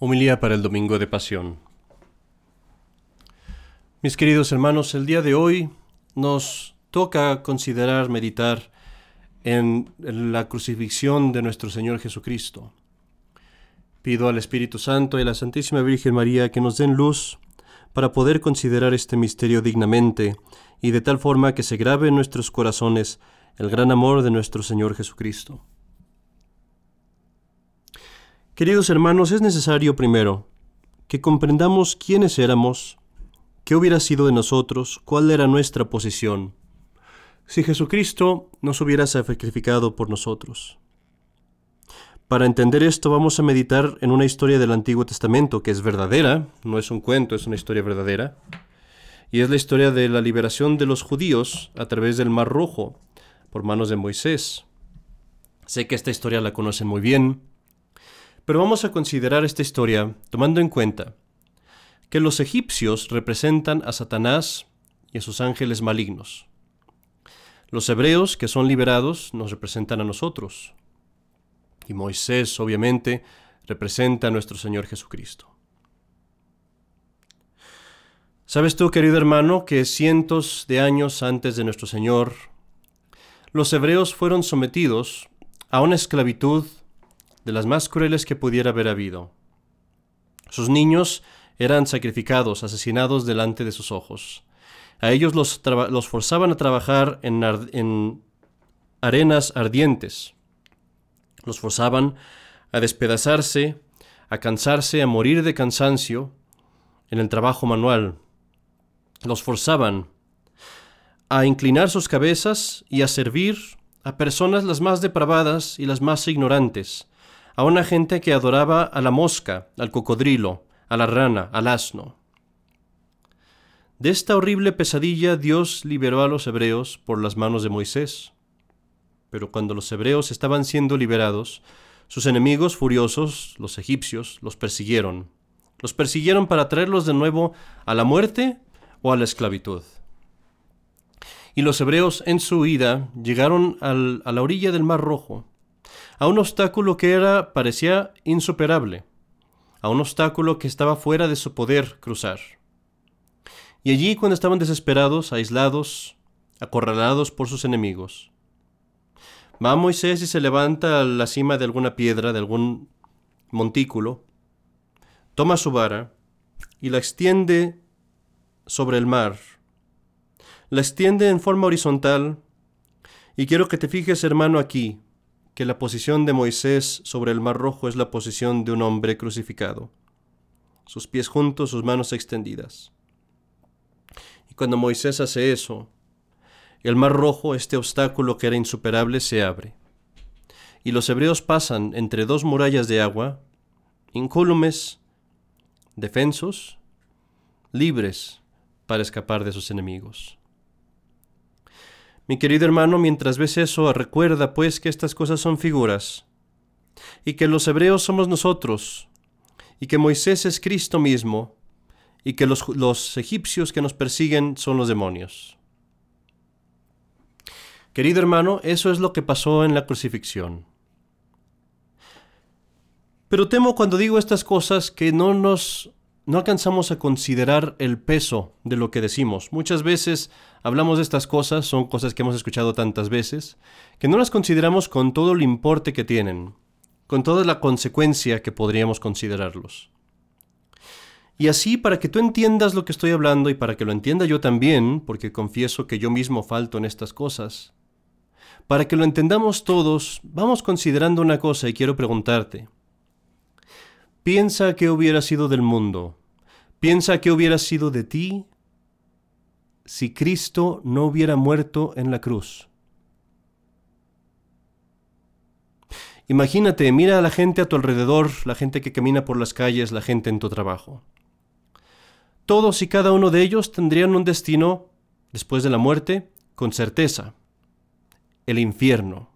Homilía para el Domingo de Pasión. Mis queridos hermanos, el día de hoy nos toca considerar, meditar en la crucifixión de nuestro Señor Jesucristo. Pido al Espíritu Santo y a la Santísima Virgen María que nos den luz para poder considerar este misterio dignamente y de tal forma que se grabe en nuestros corazones el gran amor de nuestro Señor Jesucristo. Queridos hermanos, es necesario primero que comprendamos quiénes éramos, qué hubiera sido de nosotros, cuál era nuestra posición, si Jesucristo nos hubiera sacrificado por nosotros. Para entender esto vamos a meditar en una historia del Antiguo Testamento que es verdadera, no es un cuento, es una historia verdadera, y es la historia de la liberación de los judíos a través del Mar Rojo por manos de Moisés. Sé que esta historia la conocen muy bien, pero vamos a considerar esta historia tomando en cuenta que los egipcios representan a Satanás y a sus ángeles malignos. Los hebreos que son liberados nos representan a nosotros, y Moisés, obviamente, representa a nuestro Señor Jesucristo. ¿Sabes tú, querido hermano, que cientos de años antes de nuestro Señor, los hebreos fueron sometidos a una esclavitud de las más crueles que pudiera haber habido? Sus niños eran sacrificados, asesinados delante de sus ojos. A ellos los, forzaban a trabajar en, en arenas ardientes los forzaban a despedazarse, a cansarse, a morir de cansancio en el trabajo manual. Los forzaban a inclinar sus cabezas y a servir a personas las más depravadas y las más ignorantes, a una gente que adoraba a la mosca, al cocodrilo, a la rana, al asno. De esta horrible pesadilla Dios liberó a los hebreos por las manos de Moisés. Pero cuando los hebreos estaban siendo liberados, sus enemigos furiosos, los egipcios, los persiguieron. Los persiguieron para traerlos de nuevo a la muerte o a la esclavitud. Y los hebreos en su huida llegaron a la orilla del Mar Rojo, a un obstáculo que era parecía insuperable, a un obstáculo que estaba fuera de su poder cruzar. Y allí cuando estaban desesperados, aislados, acorralados por sus enemigos, Va Moisés y se levanta a la cima de alguna piedra, de algún montículo, toma su vara y la extiende sobre el mar. La extiende en forma horizontal y quiero que te fijes, hermano, aquí, que la posición de Moisés sobre el mar rojo es la posición de un hombre crucificado, sus pies juntos, sus manos extendidas. Y cuando Moisés hace eso, el mar rojo, este obstáculo que era insuperable, se abre. Y los hebreos pasan entre dos murallas de agua, incólumes, defensos, libres para escapar de sus enemigos. Mi querido hermano, mientras ves eso, recuerda pues que estas cosas son figuras, y que los hebreos somos nosotros, y que Moisés es Cristo mismo, y que los, los egipcios que nos persiguen son los demonios. Querido hermano, eso es lo que pasó en la crucifixión. Pero temo cuando digo estas cosas que no nos no alcanzamos a considerar el peso de lo que decimos. Muchas veces hablamos de estas cosas, son cosas que hemos escuchado tantas veces, que no las consideramos con todo el importe que tienen, con toda la consecuencia que podríamos considerarlos. Y así, para que tú entiendas lo que estoy hablando y para que lo entienda yo también, porque confieso que yo mismo falto en estas cosas, para que lo entendamos todos, vamos considerando una cosa y quiero preguntarte. Piensa qué hubiera sido del mundo. Piensa qué hubiera sido de ti si Cristo no hubiera muerto en la cruz. Imagínate, mira a la gente a tu alrededor, la gente que camina por las calles, la gente en tu trabajo. Todos y cada uno de ellos tendrían un destino, después de la muerte, con certeza el infierno.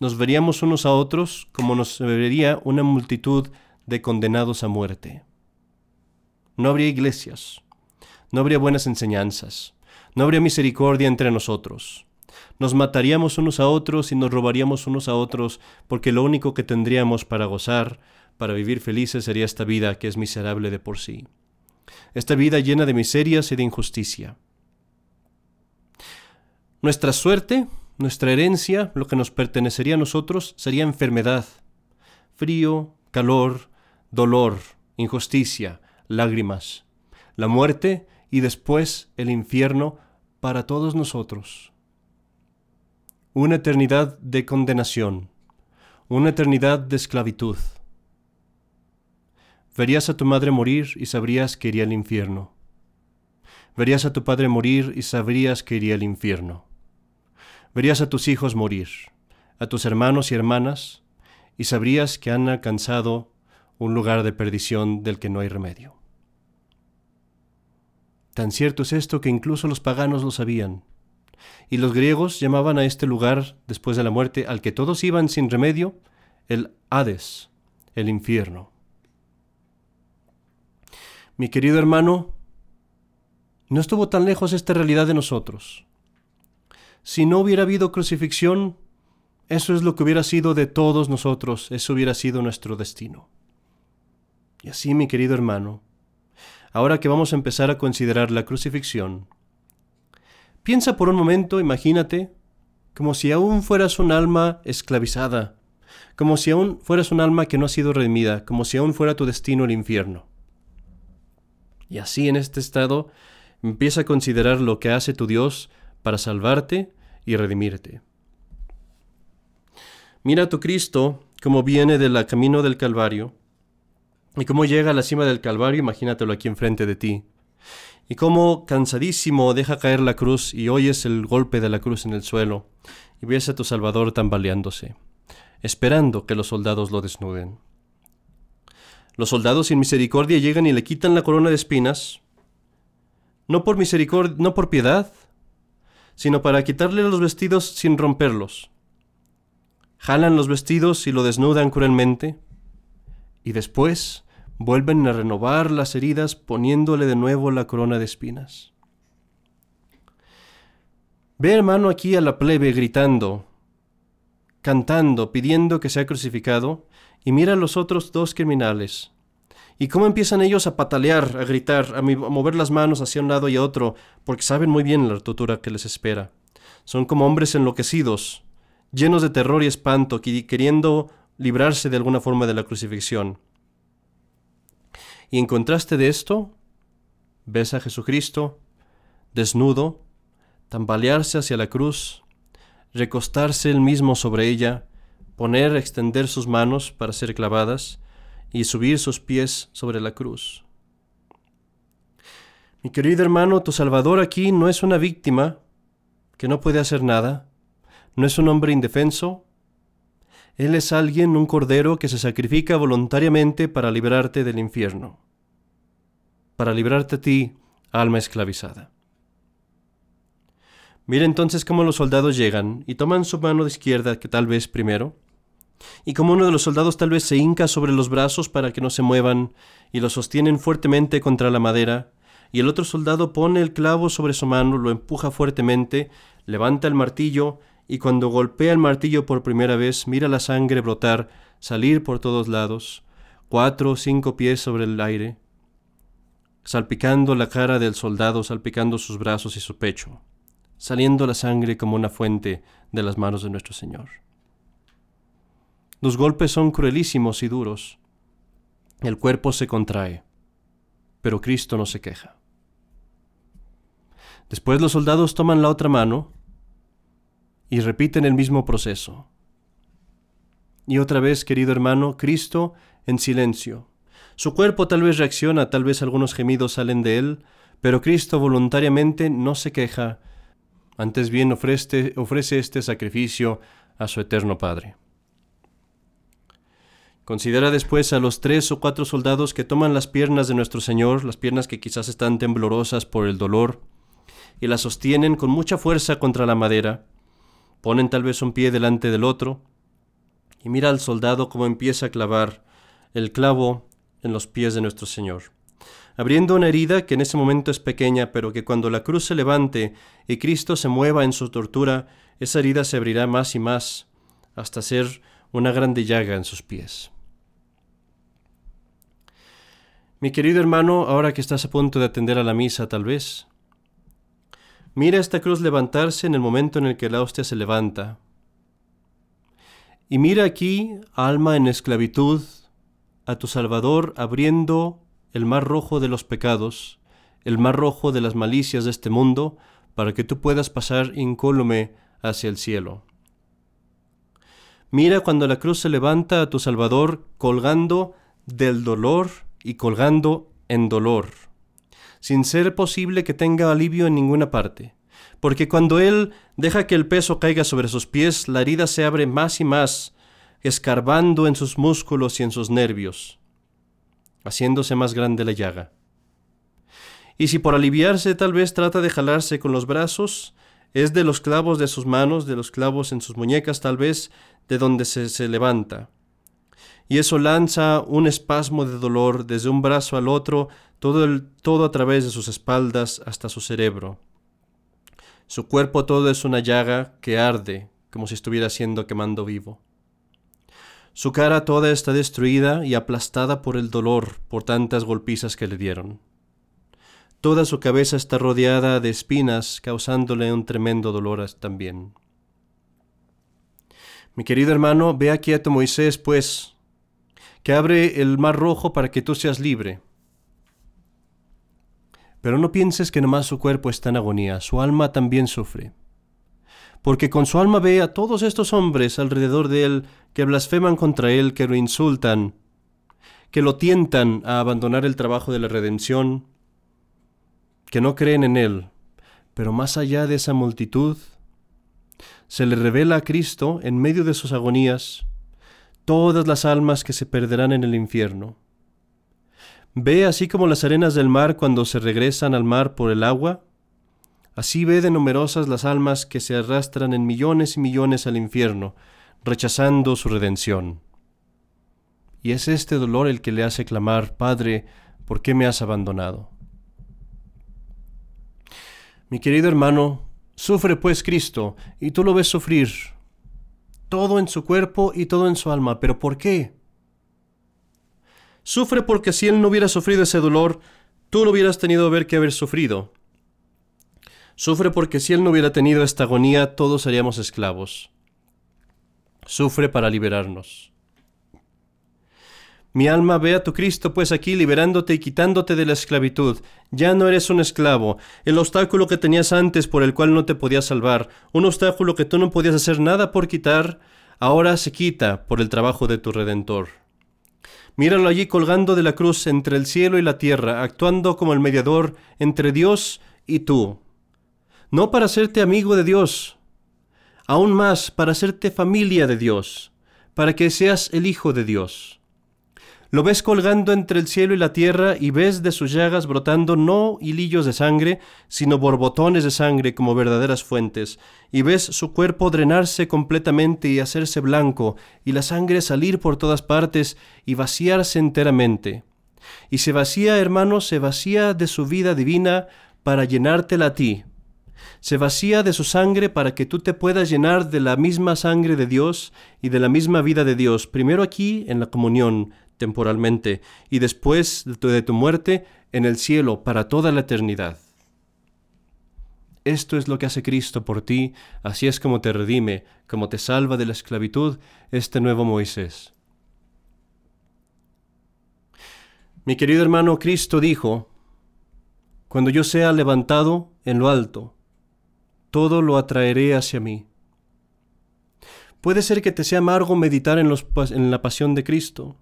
Nos veríamos unos a otros como nos vería una multitud de condenados a muerte. No habría iglesias, no habría buenas enseñanzas, no habría misericordia entre nosotros. Nos mataríamos unos a otros y nos robaríamos unos a otros porque lo único que tendríamos para gozar, para vivir felices sería esta vida que es miserable de por sí. Esta vida llena de miserias y de injusticia. Nuestra suerte, nuestra herencia, lo que nos pertenecería a nosotros, sería enfermedad, frío, calor, dolor, injusticia, lágrimas, la muerte y después el infierno para todos nosotros. Una eternidad de condenación, una eternidad de esclavitud. Verías a tu madre morir y sabrías que iría al infierno. Verías a tu padre morir y sabrías que iría al infierno. Verías a tus hijos morir, a tus hermanos y hermanas, y sabrías que han alcanzado un lugar de perdición del que no hay remedio. Tan cierto es esto que incluso los paganos lo sabían, y los griegos llamaban a este lugar, después de la muerte, al que todos iban sin remedio, el Hades, el infierno. Mi querido hermano, no estuvo tan lejos esta realidad de nosotros. Si no hubiera habido crucifixión, eso es lo que hubiera sido de todos nosotros, eso hubiera sido nuestro destino. Y así, mi querido hermano, ahora que vamos a empezar a considerar la crucifixión, piensa por un momento, imagínate, como si aún fueras un alma esclavizada, como si aún fueras un alma que no ha sido redimida, como si aún fuera tu destino el infierno. Y así en este estado empieza a considerar lo que hace tu Dios para salvarte y redimirte. Mira a tu Cristo como viene del camino del Calvario y cómo llega a la cima del Calvario, imagínatelo aquí enfrente de ti. Y cómo cansadísimo deja caer la cruz y oyes el golpe de la cruz en el suelo y ves a tu Salvador tambaleándose, esperando que los soldados lo desnuden. Los soldados sin misericordia llegan y le quitan la corona de espinas, no por misericordia, no por piedad, sino para quitarle los vestidos sin romperlos. Jalan los vestidos y lo desnudan cruelmente, y después vuelven a renovar las heridas poniéndole de nuevo la corona de espinas. Ve hermano aquí a la plebe gritando, cantando, pidiendo que sea crucificado, y mira a los otros dos criminales. Y cómo empiezan ellos a patalear, a gritar, a mover las manos hacia un lado y a otro, porque saben muy bien la tortura que les espera. Son como hombres enloquecidos, llenos de terror y espanto, queriendo librarse de alguna forma de la crucifixión. Y en contraste de esto, ves a Jesucristo desnudo, tambalearse hacia la cruz, recostarse él mismo sobre ella, poner, extender sus manos para ser clavadas y subir sus pies sobre la cruz. Mi querido hermano, tu Salvador aquí no es una víctima que no puede hacer nada, no es un hombre indefenso, Él es alguien, un cordero que se sacrifica voluntariamente para librarte del infierno, para librarte a ti, alma esclavizada. Mira entonces cómo los soldados llegan y toman su mano de izquierda, que tal vez primero, y como uno de los soldados tal vez se hinca sobre los brazos para que no se muevan y lo sostienen fuertemente contra la madera, y el otro soldado pone el clavo sobre su mano, lo empuja fuertemente, levanta el martillo, y cuando golpea el martillo por primera vez, mira la sangre brotar, salir por todos lados, cuatro o cinco pies sobre el aire, salpicando la cara del soldado, salpicando sus brazos y su pecho, saliendo la sangre como una fuente de las manos de nuestro Señor. Los golpes son cruelísimos y duros. El cuerpo se contrae, pero Cristo no se queja. Después los soldados toman la otra mano y repiten el mismo proceso. Y otra vez, querido hermano, Cristo en silencio. Su cuerpo tal vez reacciona, tal vez algunos gemidos salen de él, pero Cristo voluntariamente no se queja, antes bien ofrece, ofrece este sacrificio a su eterno Padre. Considera después a los tres o cuatro soldados que toman las piernas de nuestro Señor, las piernas que quizás están temblorosas por el dolor, y las sostienen con mucha fuerza contra la madera, ponen tal vez un pie delante del otro, y mira al soldado cómo empieza a clavar el clavo en los pies de nuestro Señor, abriendo una herida que en ese momento es pequeña, pero que cuando la cruz se levante y Cristo se mueva en su tortura, esa herida se abrirá más y más hasta ser una grande llaga en sus pies. Mi querido hermano, ahora que estás a punto de atender a la misa tal vez, mira esta cruz levantarse en el momento en el que la hostia se levanta. Y mira aquí, alma en esclavitud, a tu Salvador abriendo el mar rojo de los pecados, el mar rojo de las malicias de este mundo, para que tú puedas pasar incólume hacia el cielo. Mira cuando la cruz se levanta a tu Salvador colgando del dolor y colgando en dolor, sin ser posible que tenga alivio en ninguna parte, porque cuando Él deja que el peso caiga sobre sus pies, la herida se abre más y más, escarbando en sus músculos y en sus nervios, haciéndose más grande la llaga. Y si por aliviarse tal vez trata de jalarse con los brazos, es de los clavos de sus manos, de los clavos en sus muñecas tal vez, de donde se, se levanta. Y eso lanza un espasmo de dolor desde un brazo al otro, todo, el, todo a través de sus espaldas hasta su cerebro. Su cuerpo todo es una llaga que arde, como si estuviera siendo quemando vivo. Su cara toda está destruida y aplastada por el dolor por tantas golpizas que le dieron. Toda su cabeza está rodeada de espinas, causándole un tremendo dolor también. Mi querido hermano, ve aquí a tu Moisés, pues, que abre el mar rojo para que tú seas libre. Pero no pienses que nomás su cuerpo está en agonía, su alma también sufre. Porque con su alma ve a todos estos hombres alrededor de él que blasfeman contra él, que lo insultan, que lo tientan a abandonar el trabajo de la redención, que no creen en Él, pero más allá de esa multitud, se le revela a Cristo en medio de sus agonías todas las almas que se perderán en el infierno. Ve así como las arenas del mar cuando se regresan al mar por el agua, así ve de numerosas las almas que se arrastran en millones y millones al infierno, rechazando su redención. Y es este dolor el que le hace clamar, Padre, ¿por qué me has abandonado? Mi querido hermano, sufre pues Cristo, y tú lo ves sufrir, todo en su cuerpo y todo en su alma. ¿Pero por qué? Sufre porque si Él no hubiera sufrido ese dolor, tú no hubieras tenido ver que haber sufrido. Sufre porque si Él no hubiera tenido esta agonía, todos seríamos esclavos. Sufre para liberarnos. Mi alma ve a tu Cristo pues aquí liberándote y quitándote de la esclavitud. Ya no eres un esclavo. El obstáculo que tenías antes por el cual no te podías salvar, un obstáculo que tú no podías hacer nada por quitar, ahora se quita por el trabajo de tu Redentor. Míralo allí colgando de la cruz entre el cielo y la tierra, actuando como el mediador entre Dios y tú. No para hacerte amigo de Dios, aún más para hacerte familia de Dios, para que seas el Hijo de Dios. Lo ves colgando entre el cielo y la tierra y ves de sus llagas brotando no hilillos de sangre, sino borbotones de sangre como verdaderas fuentes, y ves su cuerpo drenarse completamente y hacerse blanco, y la sangre salir por todas partes y vaciarse enteramente. Y se vacía, hermano, se vacía de su vida divina para llenártela a ti. Se vacía de su sangre para que tú te puedas llenar de la misma sangre de Dios y de la misma vida de Dios, primero aquí en la comunión, temporalmente y después de tu muerte en el cielo para toda la eternidad. Esto es lo que hace Cristo por ti, así es como te redime, como te salva de la esclavitud este nuevo Moisés. Mi querido hermano, Cristo dijo, Cuando yo sea levantado en lo alto, todo lo atraeré hacia mí. Puede ser que te sea amargo meditar en, los, en la pasión de Cristo,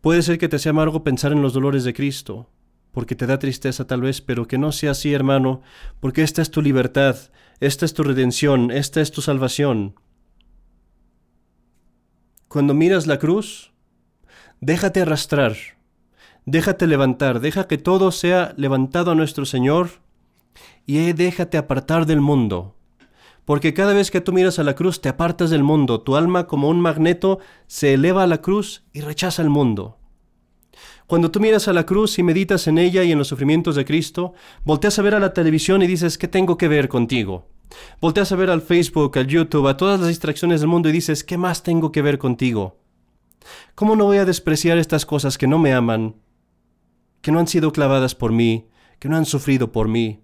Puede ser que te sea amargo pensar en los dolores de Cristo, porque te da tristeza tal vez, pero que no sea así, hermano, porque esta es tu libertad, esta es tu redención, esta es tu salvación. Cuando miras la cruz, déjate arrastrar, déjate levantar, deja que todo sea levantado a nuestro Señor y déjate apartar del mundo. Porque cada vez que tú miras a la cruz te apartas del mundo, tu alma como un magneto se eleva a la cruz y rechaza el mundo. Cuando tú miras a la cruz y meditas en ella y en los sufrimientos de Cristo, volteas a ver a la televisión y dices, ¿qué tengo que ver contigo? Volteas a ver al Facebook, al YouTube, a todas las distracciones del mundo y dices, ¿qué más tengo que ver contigo? ¿Cómo no voy a despreciar estas cosas que no me aman, que no han sido clavadas por mí, que no han sufrido por mí.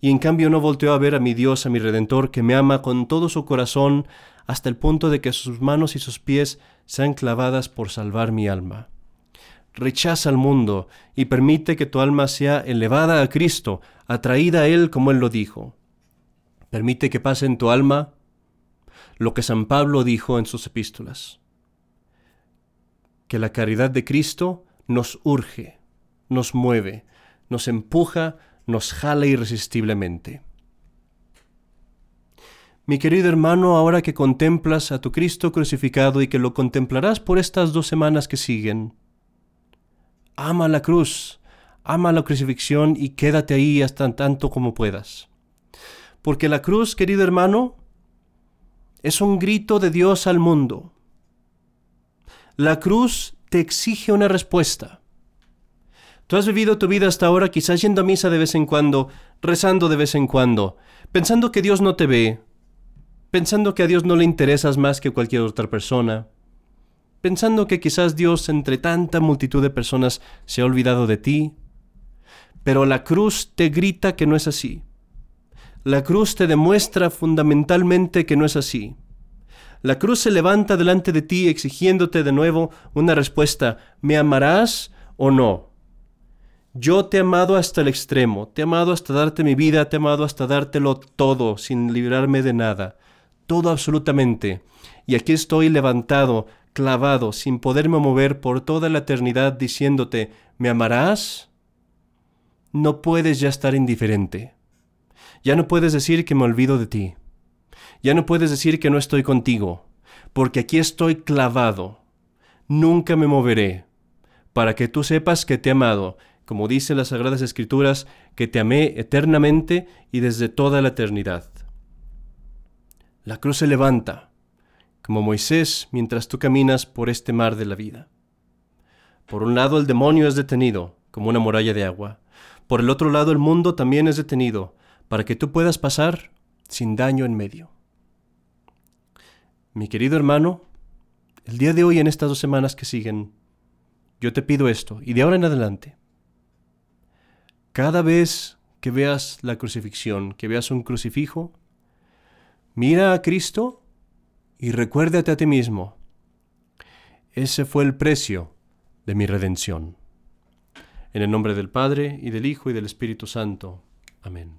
Y en cambio no volteo a ver a mi Dios, a mi Redentor, que me ama con todo su corazón, hasta el punto de que sus manos y sus pies sean clavadas por salvar mi alma. Rechaza al mundo y permite que tu alma sea elevada a Cristo, atraída a Él como Él lo dijo. Permite que pase en tu alma lo que San Pablo dijo en sus epístolas, que la caridad de Cristo nos urge, nos mueve, nos empuja, nos jala irresistiblemente. Mi querido hermano, ahora que contemplas a tu Cristo crucificado y que lo contemplarás por estas dos semanas que siguen, ama la cruz, ama la crucifixión y quédate ahí hasta tanto como puedas. Porque la cruz, querido hermano, es un grito de Dios al mundo. La cruz te exige una respuesta. Tú has vivido tu vida hasta ahora quizás yendo a misa de vez en cuando, rezando de vez en cuando, pensando que Dios no te ve, pensando que a Dios no le interesas más que cualquier otra persona, pensando que quizás Dios entre tanta multitud de personas se ha olvidado de ti. Pero la cruz te grita que no es así. La cruz te demuestra fundamentalmente que no es así. La cruz se levanta delante de ti exigiéndote de nuevo una respuesta. ¿Me amarás o no? Yo te he amado hasta el extremo, te he amado hasta darte mi vida, te he amado hasta dártelo todo, sin librarme de nada, todo absolutamente. Y aquí estoy levantado, clavado, sin poderme mover por toda la eternidad, diciéndote, ¿me amarás? No puedes ya estar indiferente. Ya no puedes decir que me olvido de ti. Ya no puedes decir que no estoy contigo, porque aquí estoy clavado. Nunca me moveré, para que tú sepas que te he amado, como dicen las Sagradas Escrituras, que te amé eternamente y desde toda la eternidad. La cruz se levanta, como Moisés mientras tú caminas por este mar de la vida. Por un lado el demonio es detenido, como una muralla de agua. Por el otro lado el mundo también es detenido, para que tú puedas pasar sin daño en medio. Mi querido hermano, el día de hoy en estas dos semanas que siguen, yo te pido esto, y de ahora en adelante, cada vez que veas la crucifixión, que veas un crucifijo, mira a Cristo y recuérdate a ti mismo. Ese fue el precio de mi redención. En el nombre del Padre, y del Hijo, y del Espíritu Santo. Amén.